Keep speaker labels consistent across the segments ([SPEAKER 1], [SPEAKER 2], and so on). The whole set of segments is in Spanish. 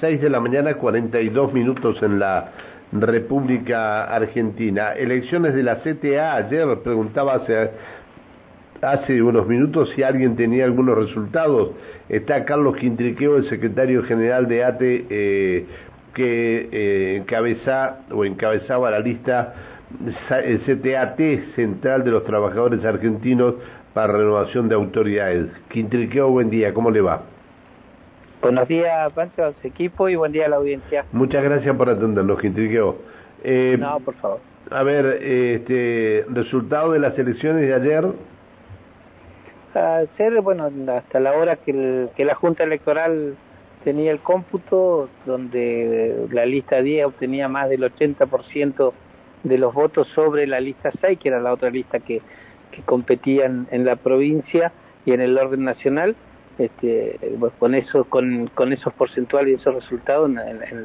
[SPEAKER 1] 6 de la mañana, 42 minutos en la República Argentina. Elecciones de la CTA. Ayer preguntaba hace, unos minutos si alguien tenía algunos resultados. Está Carlos Quintriqueo, el secretario general de ATE, eh, que eh, encabeza o encabezaba la lista el CTAT Central de los Trabajadores Argentinos para Renovación de Autoridades. Quintriqueo, buen día, ¿cómo le va?
[SPEAKER 2] Buenos días, Pancho, a su equipo y buen día a la audiencia.
[SPEAKER 1] Muchas gracias por atendernos, Quintriqueo.
[SPEAKER 2] Eh, no, por favor.
[SPEAKER 1] A ver, este, resultado de las elecciones de ayer.
[SPEAKER 2] Ayer, bueno, hasta la hora que, que la Junta Electoral tenía el cómputo, donde la lista 10 obtenía más del 80% de los votos sobre la lista 6, que era la otra lista que, que competían en la provincia y en el orden nacional, este, pues con eso, con, con esos porcentuales y esos resultados,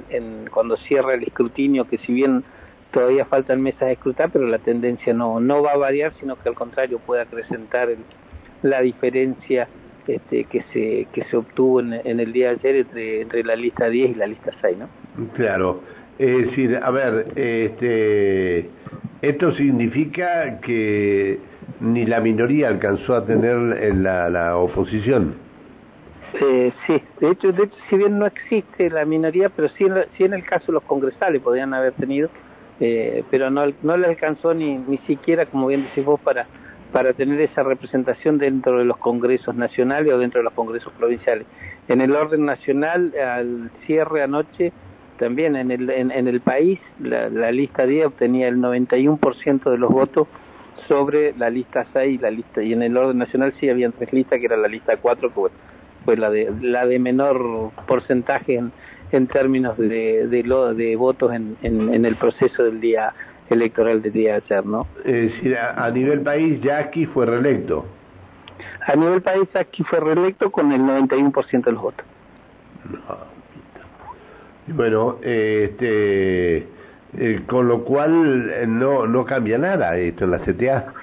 [SPEAKER 2] en, cuando cierra el escrutinio, que si bien todavía faltan mesas de escrutar, pero la tendencia no, no va a variar, sino que al contrario puede acrecentar la diferencia este, que se que se obtuvo en, el día de ayer entre, entre la lista 10 y la lista 6, ¿no?
[SPEAKER 1] Claro. Es decir, a ver, este, esto significa que ni la minoría alcanzó a tener la, la oposición.
[SPEAKER 2] Eh, sí, de hecho, de hecho, si bien no existe la minoría, pero sí en, sí en el caso los congresales podrían haber tenido, eh, pero no, no le alcanzó ni, ni siquiera, como bien decís vos, para, para tener esa representación dentro de los congresos nacionales o dentro de los congresos provinciales. En el orden nacional, al cierre anoche, también en el, en, el país, la, la lista 10 obtenía el 91% de los votos sobre la lista 6 y la lista y en el orden nacional sí había tres listas que era la lista 4 que bueno, fue la de la de menor porcentaje en, en términos de de, lo, de votos en, en, en, el proceso del día electoral del día de ayer, ¿no?
[SPEAKER 1] Es decir, a, a nivel país ya aquí fue reelecto.
[SPEAKER 2] A nivel país aquí fue reelecto con el 91% de los votos.
[SPEAKER 1] No. Bueno, este, eh, con lo cual no no cambia nada esto en la CTA.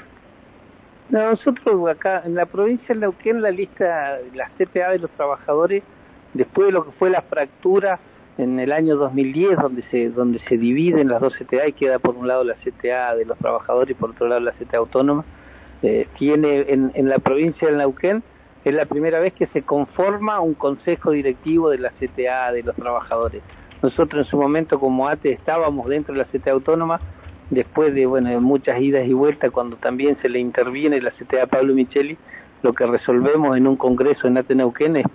[SPEAKER 2] Nosotros acá en la provincia de Neuquén la lista, la CPA de los trabajadores, después de lo que fue la fractura en el año 2010, donde se donde se dividen las dos CTA y queda por un lado la CTA de los trabajadores y por otro lado la CTA autónoma, eh, tiene en, la provincia del Neuquén es la primera vez que se conforma un consejo directivo de la CTA de los trabajadores. Nosotros en su momento como ATE estábamos dentro de la CTA autónoma, después de bueno muchas idas y vueltas cuando también se le interviene la CTA Pablo Micheli lo que resolvemos en un congreso en ATE Neuquén es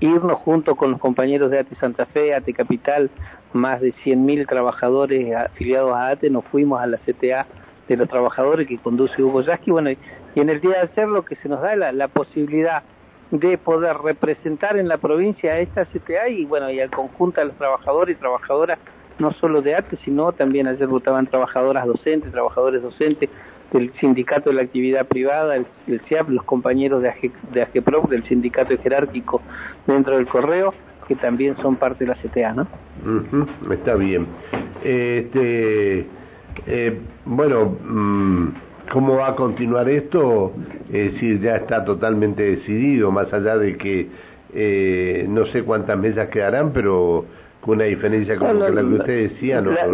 [SPEAKER 2] irnos junto con los compañeros de ATE Santa Fe, ATE Capital, más de 100.000 trabajadores afiliados a ATE, nos fuimos a la CTA de los trabajadores que conduce Hugo Yasky, bueno, y en el día de ayer lo que se nos da la posibilidad de poder representar en la provincia a esta CTA y bueno, y al conjunto de los trabajadores y trabajadoras no solo de ATE, sino también ayer votaban trabajadoras docentes, trabajadores docentes del Sindicato de la Actividad Privada, el, el CIAP, los compañeros de, AG, de del Sindicato Jerárquico dentro del Correo, que también son parte de la CTA, ¿no?
[SPEAKER 1] Está bien. Este, eh, bueno, mmm, ¿cómo va a continuar esto? Es decir, ya está totalmente decidido, más allá de que eh, no sé cuántas mesas quedarán, pero una diferencia como no, la, que usted decía, ¿no?
[SPEAKER 2] La,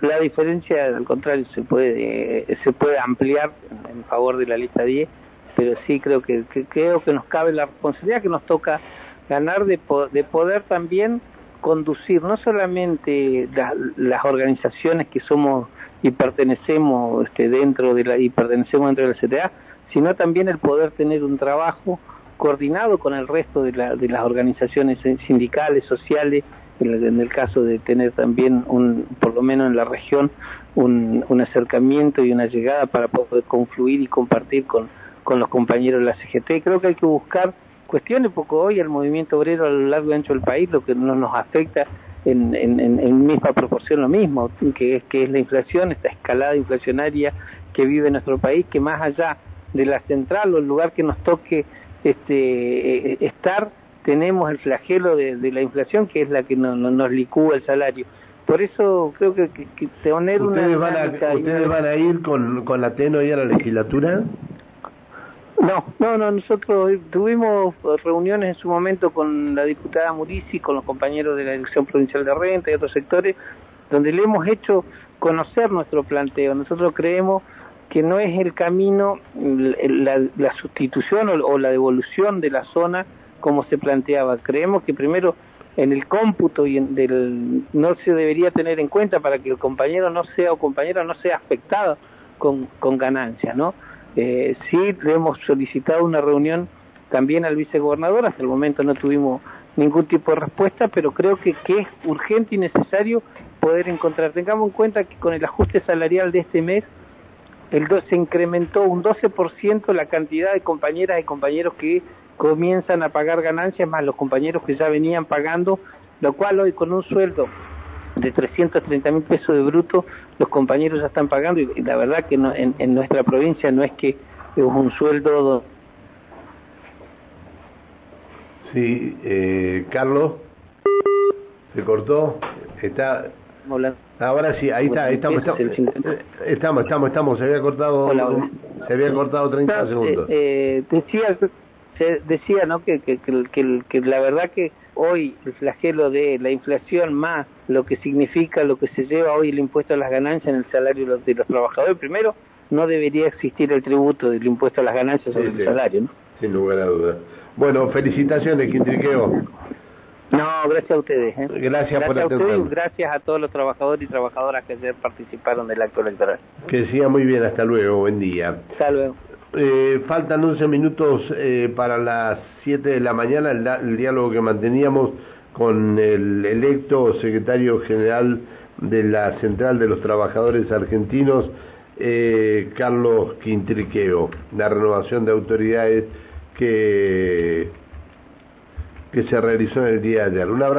[SPEAKER 2] la, diferencia, al contrario, se puede se puede ampliar en favor de la lista 10, pero sí creo que, que creo que nos cabe la responsabilidad que nos toca ganar de, de poder también conducir no solamente la, las organizaciones que somos y pertenecemos este, dentro de la y pertenecemos dentro de la CTA, sino también el poder tener un trabajo coordinado con el resto de, la, de las organizaciones sindicales, sociales, en el caso de tener también, un, por lo menos en la región, un, acercamiento y una llegada para poder confluir y compartir con, con los compañeros de la CGT. Creo que hay que buscar cuestiones, porque hoy el movimiento obrero a lo largo y ancho del país lo que no nos afecta en, en, en misma proporción lo mismo, que es, que es la inflación, esta escalada inflacionaria que vive nuestro país, que más allá de la central o el lugar que nos toque este, estar, tenemos el flagelo de, de, la inflación que es la que no, no, nos licúa el salario. Por eso creo que, que, que tener
[SPEAKER 1] ¿Ustedes
[SPEAKER 2] una...
[SPEAKER 1] Van a, ¿Ustedes van a ir con, con la TENO y a la legislatura?
[SPEAKER 2] No, no, no, nosotros tuvimos reuniones en su momento con la diputada Murici, con los compañeros de la Dirección Provincial de Renta y otros sectores, donde le hemos hecho conocer nuestro planteo. Nosotros creemos que no es el camino la, sustitución o, la devolución de la zona como se planteaba. Creemos que primero en el cómputo y en del, no se debería tener en cuenta para que el compañero no sea o compañera no sea afectado con, con ganancias, ¿no? Eh, sí, le hemos solicitado una reunión también al vicegobernador, hasta el momento no tuvimos ningún tipo de respuesta, pero creo que, es urgente y necesario poder encontrar. Tengamos en cuenta que con el ajuste salarial de este mes el se incrementó un 12% la cantidad de compañeras y compañeros que comienzan a pagar ganancias, más los compañeros que ya venían pagando, lo cual hoy con un sueldo de 330 mil pesos de bruto, los compañeros ya están pagando. Y, la verdad que no, en, en, nuestra provincia no es que es un sueldo...
[SPEAKER 1] Sí, eh, Carlos, se cortó, está... Ahora sí, ahí está, estamos, eh, estamos, estamos, estamos, se había cortado, se había cortado 30 segundos.
[SPEAKER 2] Eh, decía, se decía, ¿no? Que, que, que, que, la verdad que hoy el flagelo de la inflación más lo que significa, lo que se lleva hoy el impuesto a las ganancias en el salario de los, de los trabajadores, primero no debería existir el tributo del impuesto a las ganancias sobre el salario, ¿no?
[SPEAKER 1] Sin lugar a dudas. Bueno, felicitaciones, Quintriqueo.
[SPEAKER 2] No, gracias a ustedes. ¿eh?
[SPEAKER 1] Gracias, por
[SPEAKER 2] a gracias a todos los trabajadores y trabajadoras que ayer participaron del acto electoral.
[SPEAKER 1] Que siga muy bien, hasta luego, buen día.
[SPEAKER 2] Hasta luego.
[SPEAKER 1] Eh, faltan 11 minutos eh, para las 7 de la mañana, el, diálogo que manteníamos con el electo secretario general de la Central de los Trabajadores Argentinos, eh, Carlos Quintriqueo, la renovación de autoridades que que se realizó en el día de ayer. Un abrazo.